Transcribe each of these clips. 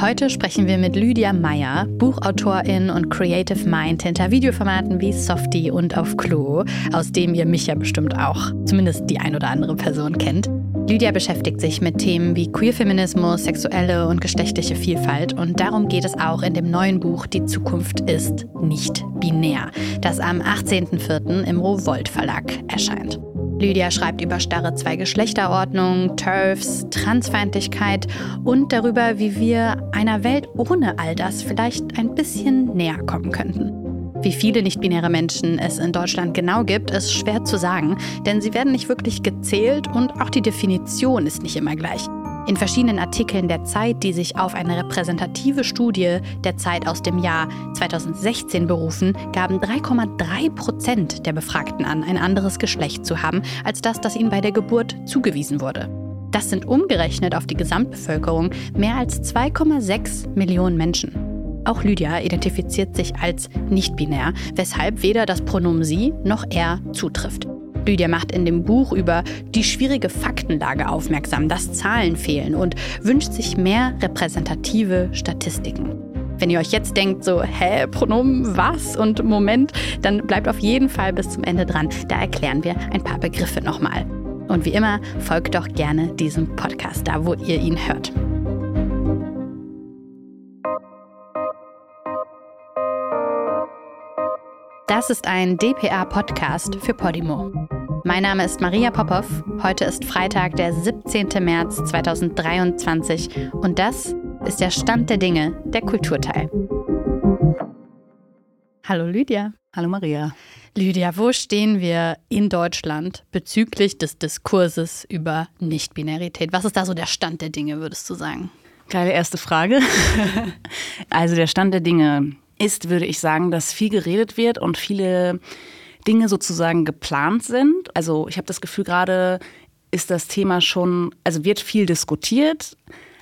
Heute sprechen wir mit Lydia Meyer, Buchautorin und Creative Mind hinter Videoformaten wie Softie und Auf Klo, aus dem ihr mich ja bestimmt auch, zumindest die ein oder andere Person kennt. Lydia beschäftigt sich mit Themen wie Queerfeminismus, sexuelle und geschlechtliche Vielfalt und darum geht es auch in dem neuen Buch Die Zukunft ist nicht binär, das am 18.04. im Rowold Verlag erscheint. Lydia schreibt über starre Zwei-Geschlechterordnung, TERFs, Transfeindlichkeit und darüber, wie wir einer Welt ohne all das vielleicht ein bisschen näher kommen könnten. Wie viele nicht-binäre Menschen es in Deutschland genau gibt, ist schwer zu sagen, denn sie werden nicht wirklich gezählt und auch die Definition ist nicht immer gleich. In verschiedenen Artikeln der Zeit, die sich auf eine repräsentative Studie der Zeit aus dem Jahr 2016 berufen, gaben 3,3 Prozent der Befragten an, ein anderes Geschlecht zu haben als das, das ihnen bei der Geburt zugewiesen wurde. Das sind umgerechnet auf die Gesamtbevölkerung mehr als 2,6 Millionen Menschen. Auch Lydia identifiziert sich als nicht-binär, weshalb weder das Pronomen sie noch er zutrifft. Lydia macht in dem Buch über die schwierige Faktenlage aufmerksam, dass Zahlen fehlen und wünscht sich mehr repräsentative Statistiken. Wenn ihr euch jetzt denkt, so, hä, Pronomen, was und Moment, dann bleibt auf jeden Fall bis zum Ende dran. Da erklären wir ein paar Begriffe nochmal. Und wie immer, folgt doch gerne diesem Podcast, da wo ihr ihn hört. Das ist ein DPA-Podcast für Podimo. Mein Name ist Maria Popov. Heute ist Freitag, der 17. März 2023 und das ist der Stand der Dinge, der Kulturteil. Hallo Lydia. Hallo Maria. Lydia, wo stehen wir in Deutschland bezüglich des Diskurses über Nichtbinarität? Was ist da so der Stand der Dinge, würdest du sagen? Geile erste Frage. also der Stand der Dinge ist, würde ich sagen, dass viel geredet wird und viele Dinge sozusagen geplant sind. Also ich habe das Gefühl, gerade ist das Thema schon, also wird viel diskutiert,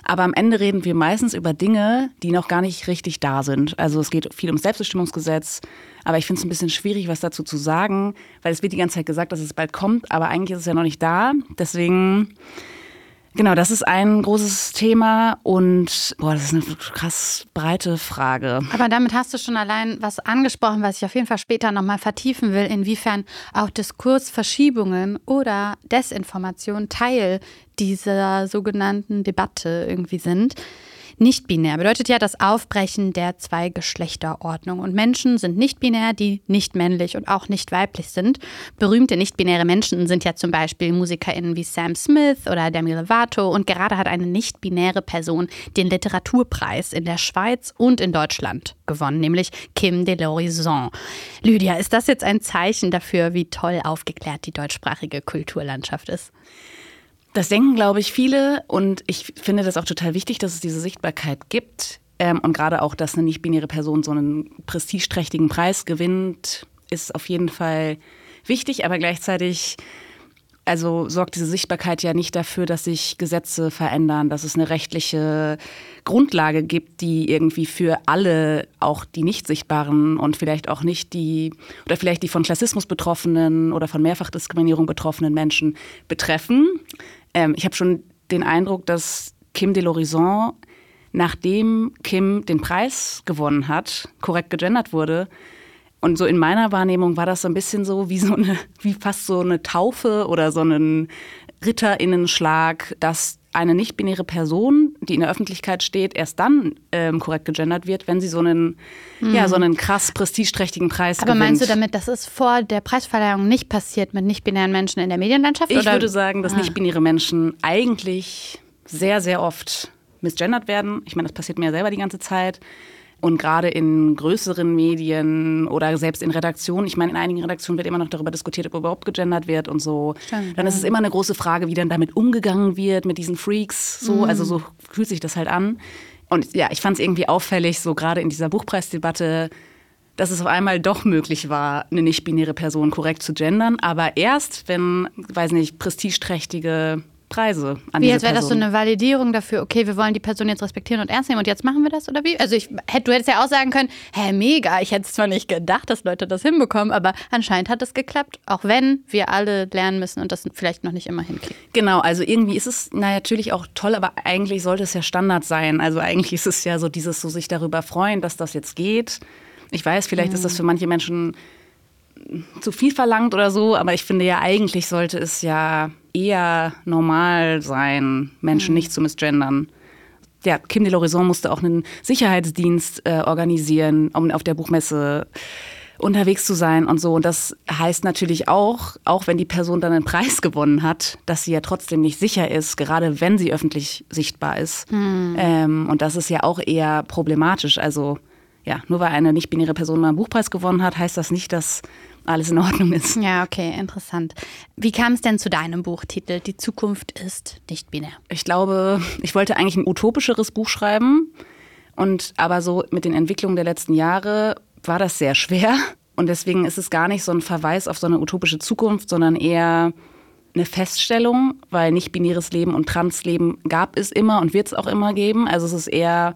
aber am Ende reden wir meistens über Dinge, die noch gar nicht richtig da sind. Also es geht viel ums Selbstbestimmungsgesetz, aber ich finde es ein bisschen schwierig, was dazu zu sagen, weil es wird die ganze Zeit gesagt, dass es bald kommt, aber eigentlich ist es ja noch nicht da. Deswegen Genau, das ist ein großes Thema und boah, das ist eine krass breite Frage. Aber damit hast du schon allein was angesprochen, was ich auf jeden Fall später nochmal vertiefen will, inwiefern auch Diskursverschiebungen oder Desinformation Teil dieser sogenannten Debatte irgendwie sind. Nicht-binär bedeutet ja das Aufbrechen der Zwei-Geschlechter-Ordnung. Und Menschen sind nicht-binär, die nicht männlich und auch nicht weiblich sind. Berühmte nicht-binäre Menschen sind ja zum Beispiel MusikerInnen wie Sam Smith oder Demi Lovato. Und gerade hat eine nicht-binäre Person den Literaturpreis in der Schweiz und in Deutschland gewonnen, nämlich Kim de l'Horizon. Lydia, ist das jetzt ein Zeichen dafür, wie toll aufgeklärt die deutschsprachige Kulturlandschaft ist? Das denken, glaube ich, viele. Und ich finde das auch total wichtig, dass es diese Sichtbarkeit gibt. Ähm, und gerade auch, dass eine nicht-binäre Person so einen prestigeträchtigen Preis gewinnt, ist auf jeden Fall wichtig. Aber gleichzeitig also sorgt diese Sichtbarkeit ja nicht dafür, dass sich Gesetze verändern, dass es eine rechtliche Grundlage gibt, die irgendwie für alle, auch die nicht sichtbaren und vielleicht auch nicht die, oder vielleicht die von Klassismus betroffenen oder von Mehrfachdiskriminierung betroffenen Menschen betreffen. Ähm, ich habe schon den Eindruck, dass Kim de l'Horizon, nachdem Kim den Preis gewonnen hat, korrekt gegendert wurde. Und so in meiner Wahrnehmung war das so ein bisschen so wie so eine, wie fast so eine Taufe oder so ein Ritterinnenschlag, dass eine nicht-binäre Person, die in der Öffentlichkeit steht, erst dann ähm, korrekt gegendert wird, wenn sie so einen, mhm. ja, so einen krass prestigeträchtigen Preis Aber gewinnt. meinst du damit, das ist vor der Preisverleihung nicht passiert mit nicht-binären Menschen in der Medienlandschaft? Ich oder? würde sagen, dass ah. nicht-binäre Menschen eigentlich sehr, sehr oft misgendert werden. Ich meine, das passiert mir ja selber die ganze Zeit. Und gerade in größeren Medien oder selbst in Redaktionen, ich meine, in einigen Redaktionen wird immer noch darüber diskutiert, ob überhaupt gegendert wird und so. Stimmt, dann ist es immer eine große Frage, wie dann damit umgegangen wird, mit diesen Freaks. So, mhm. also so fühlt sich das halt an. Und ja, ich fand es irgendwie auffällig, so gerade in dieser Buchpreisdebatte, dass es auf einmal doch möglich war, eine nicht-binäre Person korrekt zu gendern. Aber erst, wenn, weiß nicht, prestigeträchtige Preise an Wie, als wäre das so eine Validierung dafür, okay, wir wollen die Person jetzt respektieren und ernst nehmen und jetzt machen wir das oder wie? Also ich hätte, du hättest ja auch sagen können, hä, mega, ich hätte es zwar nicht gedacht, dass Leute das hinbekommen, aber anscheinend hat es geklappt, auch wenn wir alle lernen müssen und das vielleicht noch nicht immer hinkriegen. Genau, also irgendwie ist es na, natürlich auch toll, aber eigentlich sollte es ja Standard sein. Also eigentlich ist es ja so dieses so sich darüber freuen, dass das jetzt geht. Ich weiß, vielleicht ist das für manche Menschen zu viel verlangt oder so, aber ich finde ja eigentlich sollte es ja eher normal sein, Menschen nicht zu misgendern. Ja, Kim de l'Horizon musste auch einen Sicherheitsdienst äh, organisieren, um auf der Buchmesse unterwegs zu sein und so. Und das heißt natürlich auch, auch wenn die Person dann einen Preis gewonnen hat, dass sie ja trotzdem nicht sicher ist, gerade wenn sie öffentlich sichtbar ist. Ähm, und das ist ja auch eher problematisch. Also ja, nur weil eine nicht-binäre Person mal einen Buchpreis gewonnen hat, heißt das nicht, dass alles in Ordnung ist. Ja, okay, interessant. Wie kam es denn zu deinem Buchtitel? Die Zukunft ist nicht binär. Ich glaube, ich wollte eigentlich ein utopischeres Buch schreiben. Und aber so mit den Entwicklungen der letzten Jahre war das sehr schwer. Und deswegen ist es gar nicht so ein Verweis auf so eine utopische Zukunft, sondern eher eine Feststellung, weil nicht-binäres Leben und Transleben gab es immer und wird es auch immer geben. Also es ist eher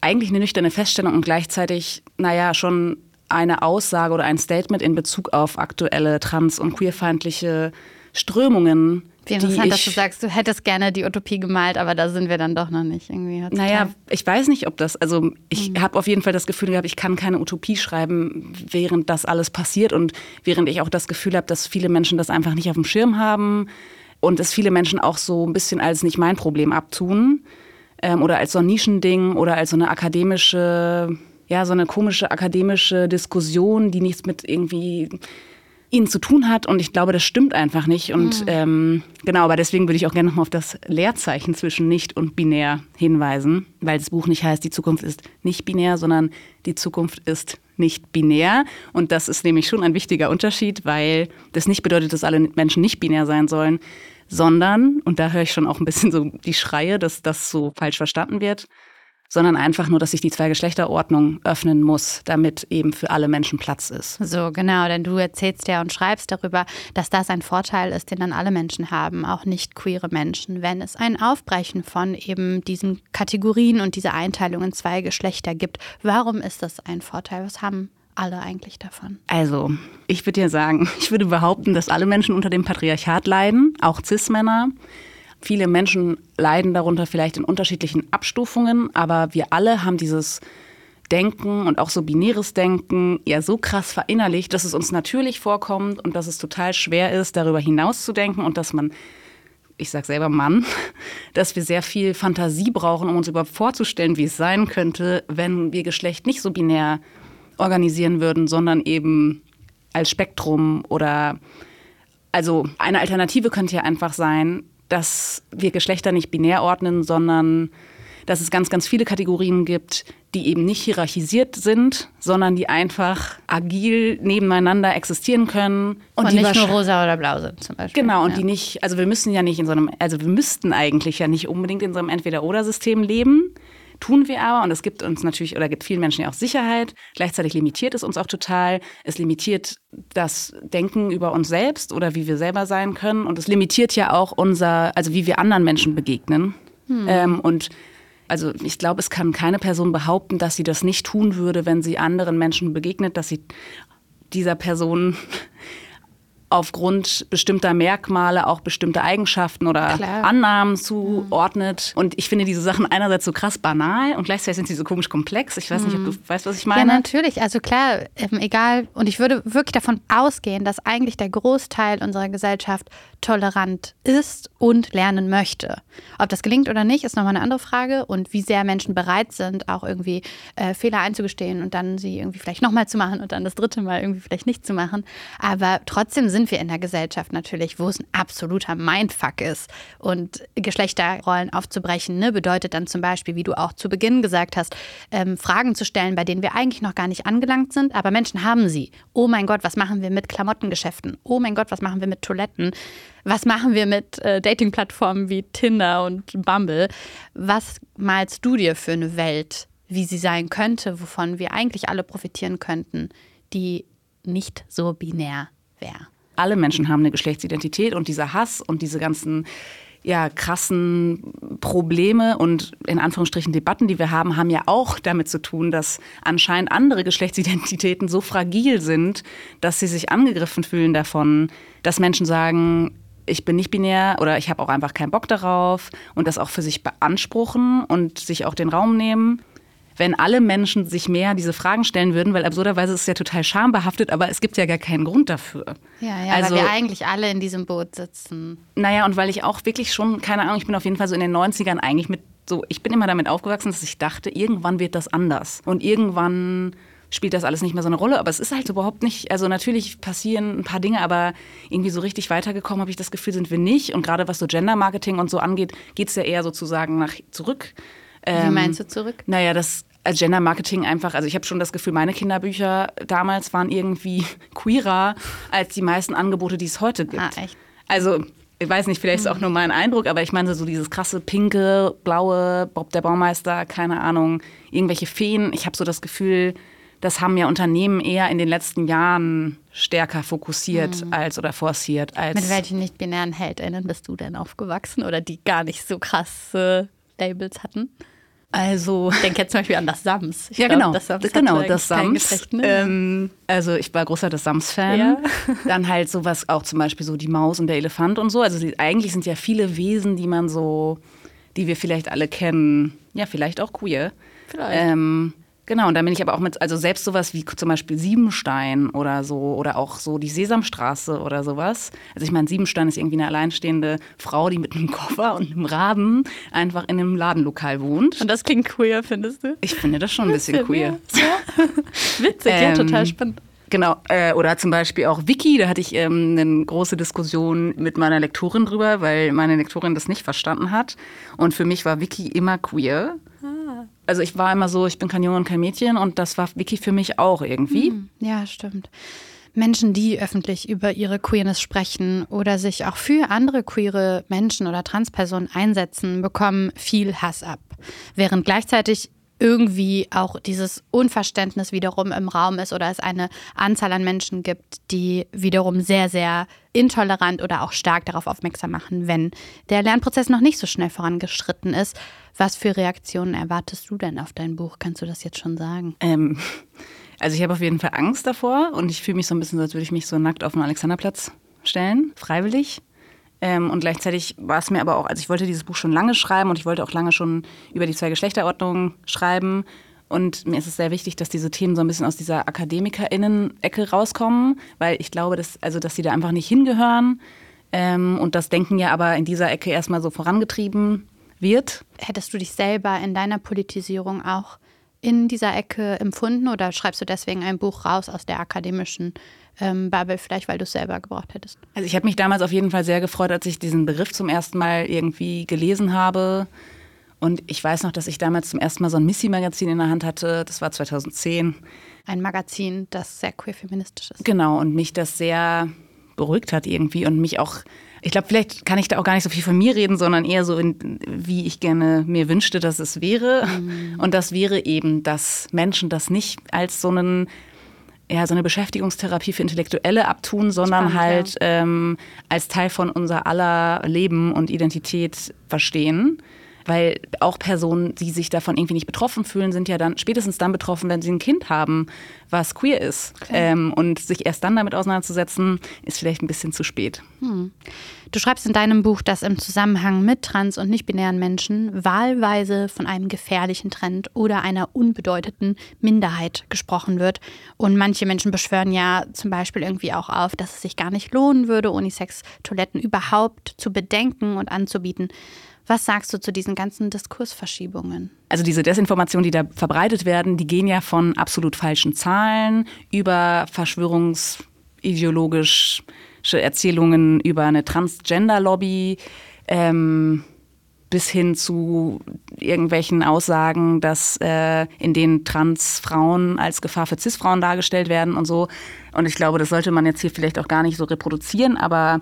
eigentlich eine nüchterne Feststellung und gleichzeitig, naja, schon eine Aussage oder ein Statement in Bezug auf aktuelle trans- und queerfeindliche Strömungen. Wie die interessant, dass ich- du sagst, du hättest gerne die Utopie gemalt, aber da sind wir dann doch noch nicht irgendwie. Naja, ich weiß nicht, ob das, also ich habe auf jeden Fall das Gefühl gehabt, ich kann keine Utopie schreiben, während das alles passiert und während ich auch das Gefühl habe, dass viele Menschen das einfach nicht auf dem Schirm haben und es viele Menschen auch so ein bisschen als nicht mein Problem abtun ähm, oder als so ein Nischending oder als so eine akademische, ja, so eine komische akademische Diskussion, die nichts mit irgendwie ihnen zu tun hat. Und ich glaube, das stimmt einfach nicht. Und ähm, genau, aber deswegen würde ich auch gerne nochmal auf das Leerzeichen zwischen nicht und binär hinweisen, weil das Buch nicht heißt, die Zukunft ist nicht binär, sondern die Zukunft ist nicht binär. Und das ist nämlich schon ein wichtiger Unterschied, weil das nicht bedeutet, dass alle Menschen nicht binär sein sollen, sondern, und da höre ich schon auch ein bisschen so die Schreie, dass das so falsch verstanden wird, sondern einfach nur, dass sich die Zwei-Geschlechter-Ordnung öffnen muss, damit eben für alle Menschen Platz ist. So, genau, denn du erzählst ja und schreibst darüber, dass das ein Vorteil ist, den dann alle Menschen haben, auch nicht queere Menschen, wenn es ein Aufbrechen von eben diesen Kategorien und dieser Einteilung in zwei Geschlechter gibt. Warum ist das ein Vorteil? Was haben alle eigentlich davon? Also, ich würde dir sagen, ich würde behaupten, dass alle Menschen unter dem Patriarchat leiden, auch Cis-Männer. Viele Menschen leiden darunter vielleicht in unterschiedlichen Abstufungen, aber wir alle haben dieses Denken und auch so binäres Denken ja so krass verinnerlicht, dass es uns natürlich vorkommt und dass es total schwer ist, darüber hinaus zu denken und dass man ich sag selber Mann, dass wir sehr viel Fantasie brauchen, um uns überhaupt vorzustellen, wie es sein könnte, wenn wir Geschlecht nicht so binär organisieren würden, sondern eben als Spektrum oder also eine Alternative könnte ja einfach sein, dass wir Geschlechter nicht binär ordnen, sondern dass es ganz, ganz viele Kategorien gibt, die eben nicht hierarchisiert sind, sondern die einfach agil nebeneinander existieren können. Und, die nicht nur rosa oder blau sind zum Beispiel. Genau, und ja. die nicht, also wir müssen ja nicht in so einem, also wir müssten eigentlich ja nicht unbedingt in so einem Entweder-Oder-System leben. Tun wir aber und es gibt uns natürlich oder gibt vielen Menschen ja auch Sicherheit. Gleichzeitig limitiert es uns auch total. Es limitiert das Denken über uns selbst oder wie wir selber sein können. Und es limitiert ja auch unser, also wie wir anderen Menschen begegnen. Ähm, und also ich glaube, es kann keine Person behaupten, dass sie das nicht tun würde, wenn sie anderen Menschen begegnet, dass sie dieser Person aufgrund bestimmter Merkmale auch bestimmte Eigenschaften oder Klar. Annahmen zuordnet. Und ich finde diese Sachen einerseits so krass banal und gleichzeitig sind sie so komisch komplex. Ich weiß nicht, ob du weißt, was ich Ja, meine. natürlich. Also klar, ähm, egal. Und ich würde wirklich davon ausgehen, dass eigentlich der Großteil unserer Gesellschaft tolerant ist und lernen möchte. Ob das gelingt oder nicht, ist nochmal eine andere Frage. Und wie sehr Menschen bereit sind, auch irgendwie äh, Fehler einzugestehen und dann sie irgendwie vielleicht nochmal zu machen und dann das dritte Mal irgendwie vielleicht nicht zu machen. Aber trotzdem sind wir in einer Gesellschaft natürlich, wo es ein absoluter Mindfuck ist. Und Geschlechterrollen aufzubrechen, ne, bedeutet dann zum Beispiel, wie du auch zu Beginn gesagt hast, ähm, Fragen zu stellen, bei denen wir eigentlich noch gar nicht angelangt sind, aber Menschen haben sie. Oh mein Gott, was machen wir mit Klamottengeschäften? Oh mein Gott, was machen wir mit Toiletten? Was machen wir mit äh, Datingplattformen wie Tinder und Bumble? Was malst du dir für eine Welt, wie sie sein könnte, wovon wir eigentlich alle profitieren könnten, die nicht so binär wäre? Alle Menschen haben eine Geschlechtsidentität und dieser Hass und diese ganzen ja, krassen Probleme und in Anführungsstrichen Debatten, die wir haben, haben ja auch damit zu tun, dass anscheinend andere Geschlechtsidentitäten so fragil sind, dass sie sich angegriffen fühlen davon, dass Menschen sagen, ich bin nicht binär oder ich habe auch einfach keinen Bock darauf und das auch für sich beanspruchen und sich auch den Raum nehmen wenn alle Menschen sich mehr diese Fragen stellen würden, weil absurderweise ist es ja total schambehaftet, aber es gibt ja gar keinen Grund dafür. Ja, ja, also, weil wir eigentlich alle in diesem Boot sitzen. Naja, und weil ich auch wirklich schon, keine Ahnung, ich bin auf jeden Fall so in den 90ern eigentlich mit so, ich bin immer damit aufgewachsen, dass ich dachte, irgendwann wird das anders. Und irgendwann spielt das alles nicht mehr so eine Rolle. Aber es ist halt überhaupt nicht, also natürlich passieren ein paar Dinge, aber irgendwie so richtig weitergekommen habe ich das Gefühl, sind wir nicht. Und gerade was so Gender-Marketing und so angeht, geht es ja eher sozusagen nach zurück. Wie ähm, meinst du zurück? Naja, das als Gender Marketing einfach, also ich habe schon das Gefühl, meine Kinderbücher damals waren irgendwie queerer als die meisten Angebote, die es heute gibt. Ah, echt? Also ich weiß nicht, vielleicht ist es auch nur mein Eindruck, aber ich meine so dieses krasse pinke, blaue, Bob der Baumeister, keine Ahnung, irgendwelche Feen. Ich habe so das Gefühl, das haben ja Unternehmen eher in den letzten Jahren stärker fokussiert mhm. als oder forciert als. Mit welchen nicht-binären HeldInnen bist du denn aufgewachsen oder die gar nicht so krasse Labels hatten? Also, ich denke jetzt zum Beispiel an das Sams. Ich ja, glaub, genau. Das Sams genau, das Sams. Ne? Ähm, also, ich war großer das Sams-Fan. Ja. Dann halt sowas auch zum Beispiel so die Maus und der Elefant und so. Also, die, eigentlich sind ja viele Wesen, die man so, die wir vielleicht alle kennen, ja, vielleicht auch queer. Vielleicht. Ähm, Genau, und da bin ich aber auch mit, also selbst sowas wie zum Beispiel Siebenstein oder so, oder auch so die Sesamstraße oder sowas. Also ich meine, Siebenstein ist irgendwie eine alleinstehende Frau, die mit einem Koffer und einem Raben einfach in einem Ladenlokal wohnt. Und das klingt queer, findest du? Ich finde das schon ein bisschen queer. Ja. Witzig, ähm, ja, total spannend. Genau, äh, oder zum Beispiel auch Wiki, da hatte ich ähm, eine große Diskussion mit meiner Lektorin drüber, weil meine Lektorin das nicht verstanden hat. Und für mich war Wiki immer queer also ich war immer so, ich bin kein Junge und kein Mädchen und das war Vicky für mich auch irgendwie. Hm, ja, stimmt. Menschen, die öffentlich über ihre Queerness sprechen oder sich auch für andere queere Menschen oder Transpersonen einsetzen, bekommen viel Hass ab. Während gleichzeitig irgendwie auch dieses Unverständnis wiederum im Raum ist oder es eine Anzahl an Menschen gibt, die wiederum sehr, sehr intolerant oder auch stark darauf aufmerksam machen, wenn der Lernprozess noch nicht so schnell vorangeschritten ist. Was für Reaktionen erwartest du denn auf dein Buch? Kannst du das jetzt schon sagen? Ähm, also ich habe auf jeden Fall Angst davor und ich fühle mich so ein bisschen, als würde ich mich so nackt auf den Alexanderplatz stellen, freiwillig. Ähm, und gleichzeitig war es mir aber auch, also ich wollte dieses Buch schon lange schreiben und ich wollte auch lange schon über die zwei Geschlechterordnungen schreiben. Und mir ist es sehr wichtig, dass diese Themen so ein bisschen aus dieser AkademikerInnen-Ecke rauskommen, weil ich glaube, dass, also, dass sie da einfach nicht hingehören. Ähm, und das Denken ja aber in dieser Ecke erstmal so vorangetrieben wird. Hättest du dich selber in deiner Politisierung auch in dieser Ecke empfunden oder schreibst du deswegen ein Buch raus aus der akademischen ähm, Bubble, vielleicht weil du es selber gebraucht hättest? Also ich habe mich damals auf jeden Fall sehr gefreut, als ich diesen Begriff zum ersten Mal irgendwie gelesen habe. Und ich weiß noch, dass ich damals zum ersten Mal so ein Missy-Magazin in der Hand hatte. Das war 2010. Ein Magazin, das sehr queer-feministisch ist. Genau, und mich das sehr beruhigt hat irgendwie und mich auch ich glaube, vielleicht kann ich da auch gar nicht so viel von mir reden, sondern eher so, in, wie ich gerne mir wünschte, dass es wäre. Mhm. Und das wäre eben, dass Menschen das nicht als so einen ja, so eine Beschäftigungstherapie für Intellektuelle abtun, sondern Spannend, halt ja. ähm, als Teil von unser aller Leben und Identität verstehen. Weil auch Personen, die sich davon irgendwie nicht betroffen fühlen, sind ja dann spätestens dann betroffen, wenn sie ein Kind haben, was queer ist. Ähm, und sich erst dann damit auseinanderzusetzen, ist vielleicht ein bisschen zu spät. Hm. Du schreibst in deinem Buch, dass im Zusammenhang mit trans- und nicht-binären Menschen wahlweise von einem gefährlichen Trend oder einer unbedeuteten Minderheit gesprochen wird. Und manche Menschen beschwören ja zum Beispiel irgendwie auch auf, dass es sich gar nicht lohnen würde, Unisex-Toiletten überhaupt zu bedenken und anzubieten. Was sagst du zu diesen ganzen Diskursverschiebungen? Also diese Desinformationen, die da verbreitet werden, die gehen ja von absolut falschen Zahlen über verschwörungsideologisch Erzählungen über eine Transgender-Lobby ähm, bis hin zu irgendwelchen Aussagen, dass äh, in denen Transfrauen als Gefahr für Cis-Frauen dargestellt werden und so. Und ich glaube, das sollte man jetzt hier vielleicht auch gar nicht so reproduzieren, aber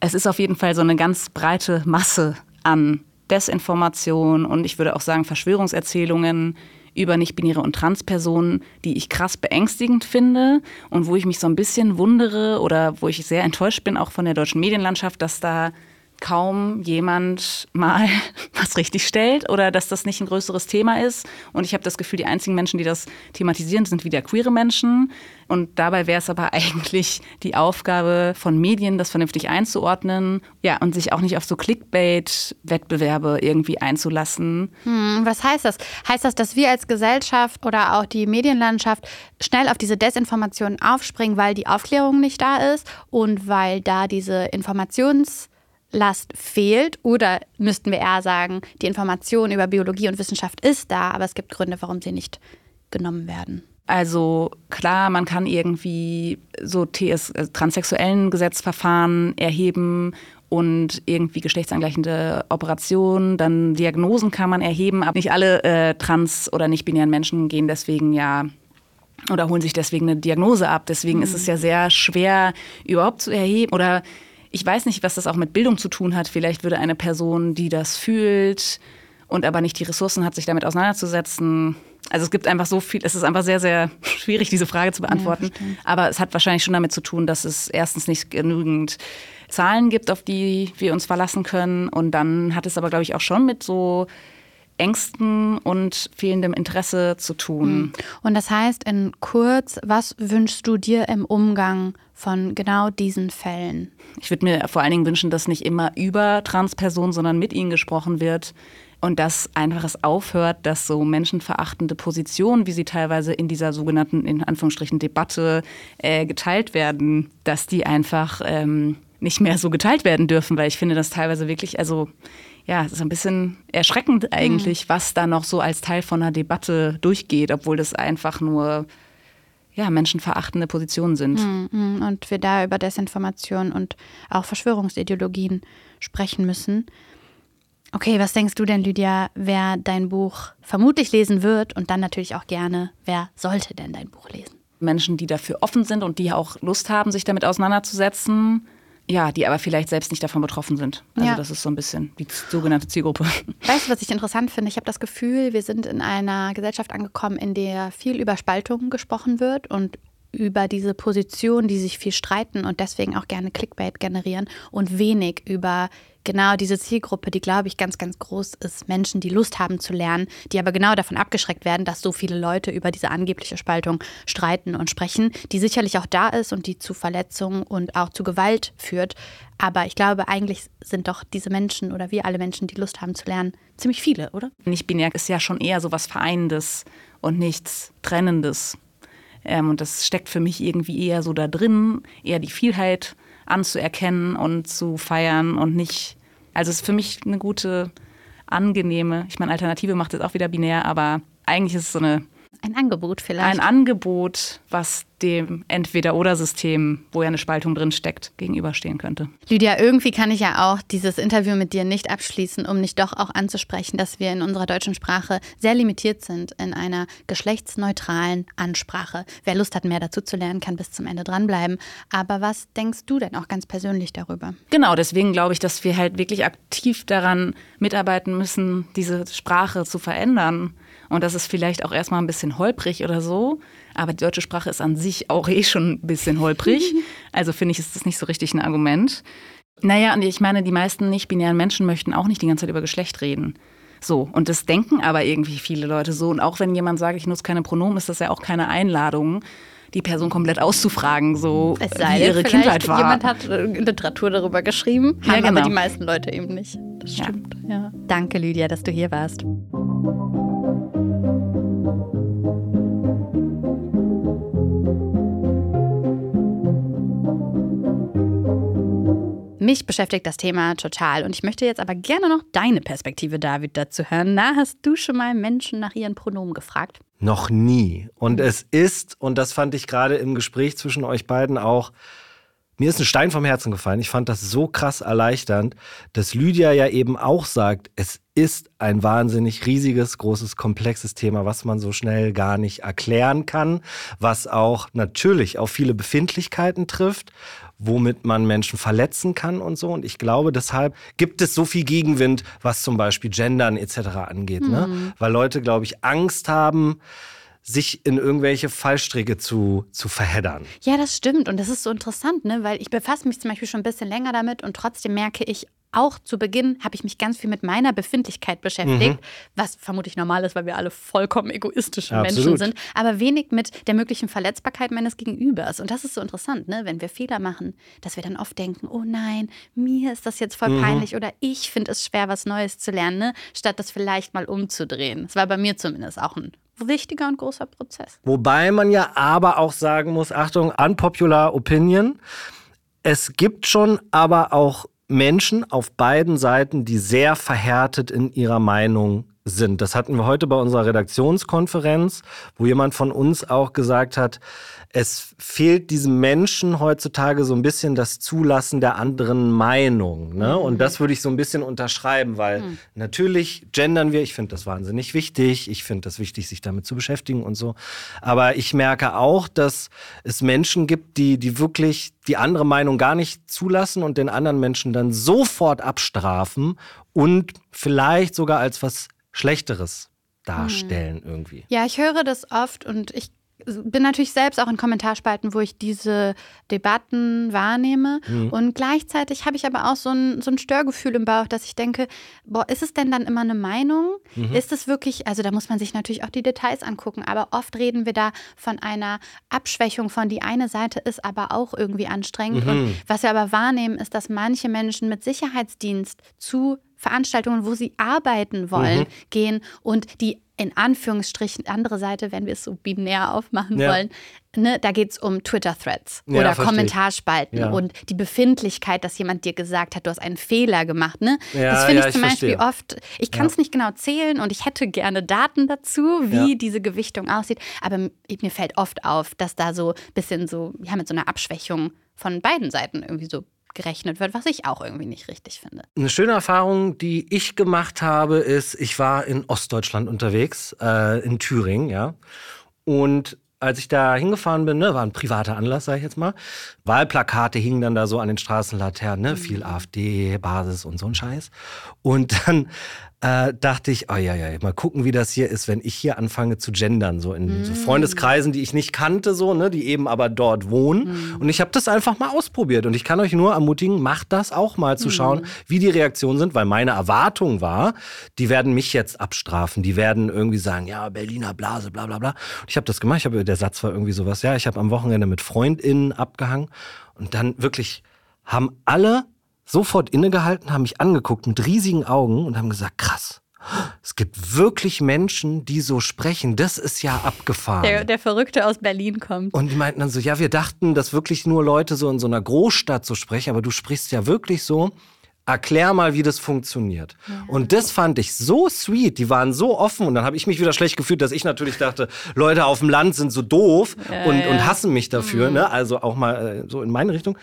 es ist auf jeden Fall so eine ganz breite Masse an Desinformation und ich würde auch sagen Verschwörungserzählungen, über nicht-binäre und Transpersonen, die ich krass beängstigend finde und wo ich mich so ein bisschen wundere oder wo ich sehr enttäuscht bin, auch von der deutschen Medienlandschaft, dass da kaum jemand mal was richtig stellt oder dass das nicht ein größeres Thema ist. Und ich habe das Gefühl, die einzigen Menschen, die das thematisieren, sind wieder queere Menschen. Und dabei wäre es aber eigentlich die Aufgabe von Medien, das vernünftig einzuordnen. Ja, und sich auch nicht auf so Clickbait-Wettbewerbe irgendwie einzulassen. Hm, was heißt das? Heißt das, dass wir als Gesellschaft oder auch die Medienlandschaft schnell auf diese Desinformationen aufspringen, weil die Aufklärung nicht da ist und weil da diese Informationslast fehlt? Oder müssten wir eher sagen, die Information über Biologie und Wissenschaft ist da, aber es gibt Gründe, warum sie nicht genommen werden? Also klar, man kann irgendwie so TS, also transsexuellen Gesetzverfahren erheben und irgendwie geschlechtsangleichende Operationen, dann Diagnosen kann man erheben, aber nicht alle äh, trans- oder nicht-binären Menschen gehen deswegen ja oder holen sich deswegen eine Diagnose ab. Deswegen mhm. ist es ja sehr schwer überhaupt zu erheben oder ich weiß nicht, was das auch mit Bildung zu tun hat. Vielleicht würde eine Person, die das fühlt und aber nicht die Ressourcen hat, sich damit auseinanderzusetzen, also es gibt einfach so viel, es ist einfach sehr, sehr schwierig, diese Frage zu beantworten. Ja, Aber es hat wahrscheinlich schon damit zu tun, dass es erstens nicht genügend Zahlen gibt, auf die wir uns verlassen können. Und dann hat es aber, glaube ich, auch schon mit so Ängsten und fehlendem Interesse zu tun. Hm. Und das heißt in kurz, was wünschst du dir im Umgang von genau diesen Fällen? Ich würde mir vor allen Dingen wünschen, dass nicht immer über Transpersonen, sondern mit ihnen gesprochen wird und dass einfach es aufhört, dass so menschenverachtende Positionen, wie sie teilweise in dieser sogenannten, in Anführungsstrichen, Debatte äh, geteilt werden, dass die einfach ähm, nicht mehr so geteilt werden dürfen, weil ich finde das teilweise wirklich, also ja, es ist ein bisschen erschreckend eigentlich, mhm. was da noch so als Teil von einer Debatte durchgeht, obwohl das einfach nur ja, menschenverachtende Positionen sind. Mhm. Und wir da über Desinformation und auch Verschwörungsideologien sprechen müssen. Okay, was denkst du denn, Lydia, wer dein Buch vermutlich lesen wird und dann natürlich auch gerne, wer sollte denn dein Buch lesen? Menschen, die dafür offen sind und die auch Lust haben, sich damit auseinanderzusetzen. Ja, die aber vielleicht selbst nicht davon betroffen sind. Also ja. das ist so ein bisschen die sogenannte Zielgruppe. Weißt du, was ich interessant finde? Ich habe das Gefühl, wir sind in einer Gesellschaft angekommen, in der viel über Spaltung gesprochen wird und über diese Position, die sich viel streiten und deswegen auch gerne Clickbait generieren und wenig über genau diese Zielgruppe, die, glaube ich, ganz, ganz groß ist. Menschen, die Lust haben zu lernen, die aber genau davon abgeschreckt werden, dass so viele Leute über diese angebliche Spaltung streiten und sprechen, die sicherlich auch da ist und die zu Verletzungen und auch zu Gewalt führt. Aber ich glaube, eigentlich sind doch diese Menschen oder wir alle Menschen, die Lust haben zu lernen, ziemlich viele, oder? Nicht binär ist ja schon eher so was Vereinendes und nichts Trennendes. Ähm, und das steckt für mich irgendwie eher so da drin, eher die Vielheit anzuerkennen und zu feiern und nicht also es ist für mich eine gute, angenehme, ich meine, Alternative macht es auch wieder binär, aber eigentlich ist es so eine ein Angebot vielleicht. Ein Angebot, was dem Entweder-Oder-System, wo ja eine Spaltung drin steckt, gegenüberstehen könnte. Lydia, irgendwie kann ich ja auch dieses Interview mit dir nicht abschließen, um nicht doch auch anzusprechen, dass wir in unserer deutschen Sprache sehr limitiert sind in einer geschlechtsneutralen Ansprache. Wer Lust hat, mehr dazu zu lernen, kann bis zum Ende dranbleiben. Aber was denkst du denn auch ganz persönlich darüber? Genau, deswegen glaube ich, dass wir halt wirklich aktiv daran mitarbeiten müssen, diese Sprache zu verändern. Und das ist vielleicht auch erstmal ein bisschen holprig oder so. Aber die deutsche Sprache ist an sich auch eh schon ein bisschen holprig. Also finde ich, ist das nicht so richtig ein Argument. Naja, und ich meine, die meisten nicht-binären Menschen möchten auch nicht die ganze Zeit über Geschlecht reden. So, und das denken aber irgendwie viele Leute so. Und auch wenn jemand sagt, ich nutze keine Pronomen, ist das ja auch keine Einladung, die Person komplett auszufragen, so es sei wie ihre Kindheit war. Jemand hat äh, Literatur darüber geschrieben, haben ja, genau. aber die meisten Leute eben nicht. Das stimmt. Ja. ja. Danke, Lydia, dass du hier warst. Mich beschäftigt das Thema total und ich möchte jetzt aber gerne noch deine Perspektive, David, dazu hören. Na, hast du schon mal Menschen nach ihren Pronomen gefragt? Noch nie. Und es ist, und das fand ich gerade im Gespräch zwischen euch beiden auch, mir ist ein Stein vom Herzen gefallen. Ich fand das so krass erleichternd, dass Lydia ja eben auch sagt, es ist ein wahnsinnig riesiges, großes, komplexes Thema, was man so schnell gar nicht erklären kann, was auch natürlich auf viele Befindlichkeiten trifft womit man Menschen verletzen kann und so. Und ich glaube, deshalb gibt es so viel Gegenwind, was zum Beispiel Gendern etc. angeht. Mhm. Ne? Weil Leute, glaube ich, Angst haben, sich in irgendwelche Fallstricke zu, zu verheddern. Ja, das stimmt. Und das ist so interessant, ne? weil ich befasse mich zum Beispiel schon ein bisschen länger damit und trotzdem merke ich auch zu Beginn habe ich mich ganz viel mit meiner Befindlichkeit beschäftigt, mhm. was vermutlich normal ist, weil wir alle vollkommen egoistische Absolut. Menschen sind, aber wenig mit der möglichen Verletzbarkeit meines Gegenübers. Und das ist so interessant, ne? wenn wir Fehler machen, dass wir dann oft denken, oh nein, mir ist das jetzt voll mhm. peinlich oder ich finde es schwer, was Neues zu lernen, ne? statt das vielleicht mal umzudrehen. Das war bei mir zumindest auch ein wichtiger und großer Prozess. Wobei man ja aber auch sagen muss, Achtung, unpopular opinion. Es gibt schon aber auch Menschen auf beiden Seiten, die sehr verhärtet in ihrer Meinung sind. Das hatten wir heute bei unserer Redaktionskonferenz, wo jemand von uns auch gesagt hat, es fehlt diesem Menschen heutzutage so ein bisschen das Zulassen der anderen Meinung. Ne? Mhm. Und das würde ich so ein bisschen unterschreiben, weil mhm. natürlich gendern wir. Ich finde das wahnsinnig wichtig. Ich finde das wichtig, sich damit zu beschäftigen und so. Aber ich merke auch, dass es Menschen gibt, die, die wirklich die andere Meinung gar nicht zulassen und den anderen Menschen dann sofort abstrafen und vielleicht sogar als was Schlechteres darstellen mhm. irgendwie. Ja, ich höre das oft und ich bin natürlich selbst auch in Kommentarspalten, wo ich diese Debatten wahrnehme. Mhm. Und gleichzeitig habe ich aber auch so ein, so ein Störgefühl im Bauch, dass ich denke, boah, ist es denn dann immer eine Meinung? Mhm. Ist es wirklich, also da muss man sich natürlich auch die Details angucken, aber oft reden wir da von einer Abschwächung von die eine Seite ist aber auch irgendwie anstrengend. Mhm. Und was wir aber wahrnehmen, ist, dass manche Menschen mit Sicherheitsdienst zu Veranstaltungen, wo sie arbeiten wollen, mhm. gehen und die in Anführungsstrichen andere Seite, wenn wir es so binär aufmachen ja. wollen, ne, da geht es um Twitter-Threads ja, oder Kommentarspalten ja. und die Befindlichkeit, dass jemand dir gesagt hat, du hast einen Fehler gemacht. Ne? das finde ich zum ich Beispiel oft, ich kann es nicht genau zählen und ich hätte gerne Daten dazu, wie diese Gewichtung aussieht, aber mir fällt oft auf, dass da so ein bisschen so, ja, mit so einer Abschwächung von beiden Seiten irgendwie so gerechnet wird, was ich auch irgendwie nicht richtig finde. Eine schöne Erfahrung, die ich gemacht habe, ist, ich war in Ostdeutschland unterwegs, äh, in Thüringen, ja. Und als ich da hingefahren bin, ne, war ein privater Anlass, sage ich jetzt mal. Wahlplakate hingen dann da so an den Straßenlaternen, ne, viel. AfD, Basis und so ein Scheiß. Und dann äh, dachte ich, oh ja, ja, mal gucken, wie das hier ist, wenn ich hier anfange zu gendern, so in mm. so Freundeskreisen, die ich nicht kannte, so, ne, die eben aber dort wohnen. Mm. Und ich habe das einfach mal ausprobiert. Und ich kann euch nur ermutigen, macht das auch mal zu schauen, mm. wie die Reaktionen sind, weil meine Erwartung war, die werden mich jetzt abstrafen, die werden irgendwie sagen, ja, Berliner Blase, bla bla bla. Und ich habe das gemacht, ich hab, der Satz war irgendwie sowas, ja, ich habe am Wochenende mit FreundInnen abgehangen und dann wirklich haben alle sofort innegehalten, haben mich angeguckt mit riesigen Augen und haben gesagt, krass. Es gibt wirklich Menschen, die so sprechen. Das ist ja abgefahren. Der, der Verrückte aus Berlin kommt. Und die meinten dann so, ja, wir dachten, dass wirklich nur Leute so in so einer Großstadt so sprechen, aber du sprichst ja wirklich so erklär mal, wie das funktioniert. Ja. Und das fand ich so sweet. Die waren so offen und dann habe ich mich wieder schlecht gefühlt, dass ich natürlich dachte, Leute auf dem Land sind so doof ja, und, ja. und hassen mich dafür. Mhm. Ne? Also auch mal äh, so in meine Richtung.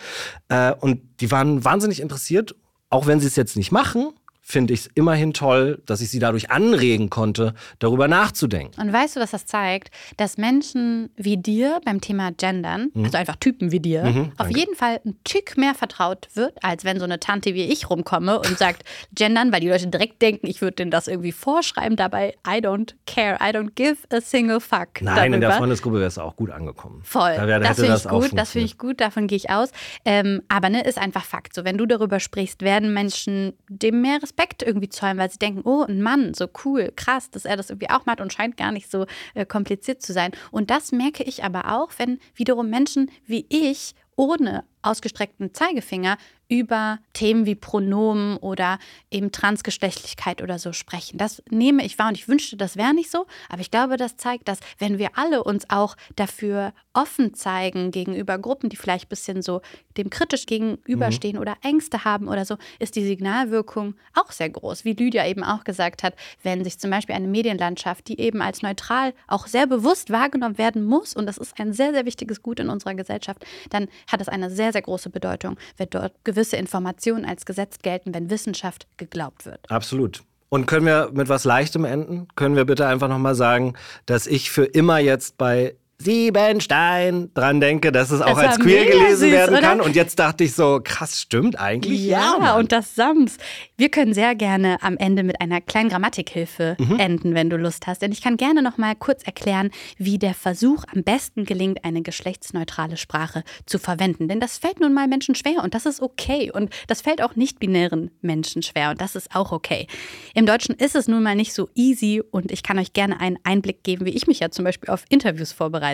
Äh, und die waren wahnsinnig interessiert, auch wenn sie es jetzt nicht machen finde ich es immerhin toll, dass ich sie dadurch anregen konnte, darüber nachzudenken. Und weißt du, was das zeigt? Dass Menschen wie dir beim Thema Gendern, mhm. also einfach Typen wie dir, mhm, auf jeden Fall ein Tick mehr vertraut wird, als wenn so eine Tante wie ich rumkomme und sagt Gendern, weil die Leute direkt denken, ich würde denen das irgendwie vorschreiben. Dabei, I don't care, I don't give a single fuck. Nein, darüber. in der Freundesgruppe wäre es auch gut angekommen. Voll. Da wär, das finde ich gut, das finde ich gut, davon gehe ich aus. Ähm, aber ne, ist einfach Fakt. So, wenn du darüber sprichst, werden Menschen dem mehr Respekt Respekt irgendwie zollen, weil sie denken, oh, ein Mann, so cool, krass, dass er das irgendwie auch macht und scheint gar nicht so äh, kompliziert zu sein. Und das merke ich aber auch, wenn wiederum Menschen wie ich ohne ausgestreckten Zeigefinger über Themen wie Pronomen oder eben Transgeschlechtlichkeit oder so sprechen. Das nehme ich wahr und ich wünschte, das wäre nicht so, aber ich glaube, das zeigt, dass wenn wir alle uns auch dafür offen zeigen gegenüber Gruppen, die vielleicht ein bisschen so dem kritisch gegenüberstehen mhm. oder Ängste haben oder so, ist die Signalwirkung auch sehr groß. Wie Lydia eben auch gesagt hat, wenn sich zum Beispiel eine Medienlandschaft, die eben als neutral auch sehr bewusst wahrgenommen werden muss, und das ist ein sehr, sehr wichtiges Gut in unserer Gesellschaft, dann hat es eine sehr, sehr große Bedeutung, wenn dort gewisse Informationen als Gesetz gelten, wenn Wissenschaft geglaubt wird. Absolut. Und können wir mit was Leichtem enden? Können wir bitte einfach nochmal sagen, dass ich für immer jetzt bei Siebenstein dran denke, dass es auch Das als queer gelesen süß, werden oder? kann. Und jetzt dachte ich so, krass, stimmt eigentlich. Ja, Mann. und das Sams. Wir können sehr gerne am Ende mit einer kleinen Grammatikhilfe Mhm. enden, wenn du Lust hast. Denn ich kann gerne noch mal kurz erklären, wie der Versuch am besten gelingt, eine geschlechtsneutrale Sprache zu verwenden. Denn das fällt nun mal Menschen schwer und das ist okay. Und das fällt auch nicht-binären Menschen schwer und das ist auch okay. Im Deutschen ist es nun mal nicht so easy und ich kann euch gerne einen Einblick geben, wie ich mich ja zum Beispiel auf Interviews vorbereite.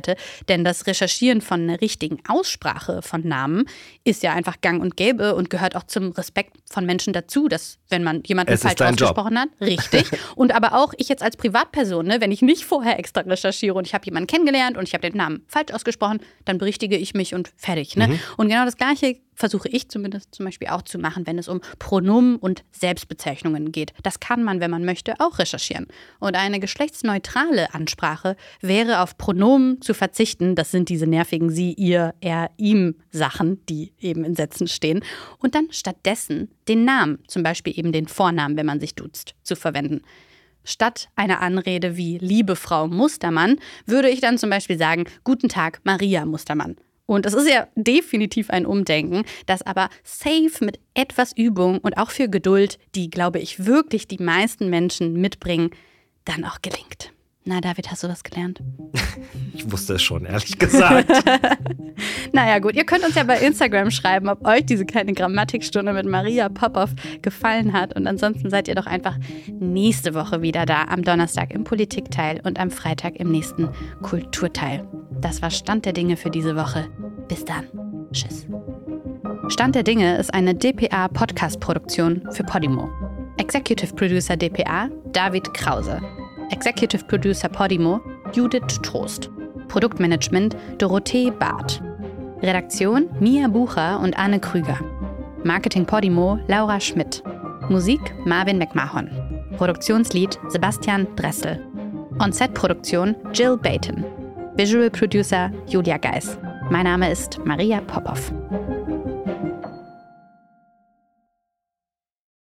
Denn das Recherchieren von einer richtigen Aussprache von Namen ist ja einfach gang und gäbe und gehört auch zum Respekt von Menschen dazu, dass wenn man jemanden Es falsch dein Job. ausgesprochen hat, richtig. und aber auch ich jetzt als Privatperson, ne, wenn ich nicht vorher extra recherchiere und ich habe jemanden kennengelernt und ich habe den Namen falsch ausgesprochen, dann berichtige ich mich und fertig. Ne? Und genau das Gleiche versuche ich zumindest zum Beispiel auch zu machen, wenn es um Pronomen und Selbstbezeichnungen geht. Das kann man, wenn man möchte, auch recherchieren. Und eine geschlechtsneutrale Ansprache wäre auf Pronomen zu verzichten. Das sind diese nervigen Sie, Ihr, Er, Ihm Sachen, die eben in Sätzen stehen. Und dann stattdessen den Namen, zum Beispiel eben den Vornamen, wenn man sich duzt, zu verwenden. Statt einer Anrede wie Liebe Frau Mustermann würde ich dann zum Beispiel sagen, Guten Tag, Maria Mustermann. Und es ist ja definitiv ein Umdenken, das aber safe mit etwas Übung und auch für Geduld, die, glaube ich, wirklich die meisten Menschen mitbringen, dann auch gelingt. Na, David, hast du was gelernt? Ich wusste es schon, ehrlich gesagt. Naja, gut, ihr könnt uns ja bei Instagram schreiben, ob euch diese kleine Grammatikstunde mit Maria Popov gefallen hat. Und ansonsten seid ihr doch einfach nächste Woche wieder da, am Donnerstag im Politikteil und am Freitag im nächsten Kulturteil. Das war Stand der Dinge für diese Woche. Bis dann. Tschüss. Stand der Dinge ist eine DPA-Podcast-Produktion für Podimo. Executive Producer DPA David Krause. Executive Producer Podimo Judith Trost. Produktmanagement Dorothee Barth. Redaktion Mia Bucher und Anne Krüger. Marketing Podimo Laura Schmidt. Musik Marvin McMahon. Produktionslied Sebastian Dressel. On-Set-Produktion Jill Bayton. Visual Producer Julia Geis. Mein Name ist Maria Popov.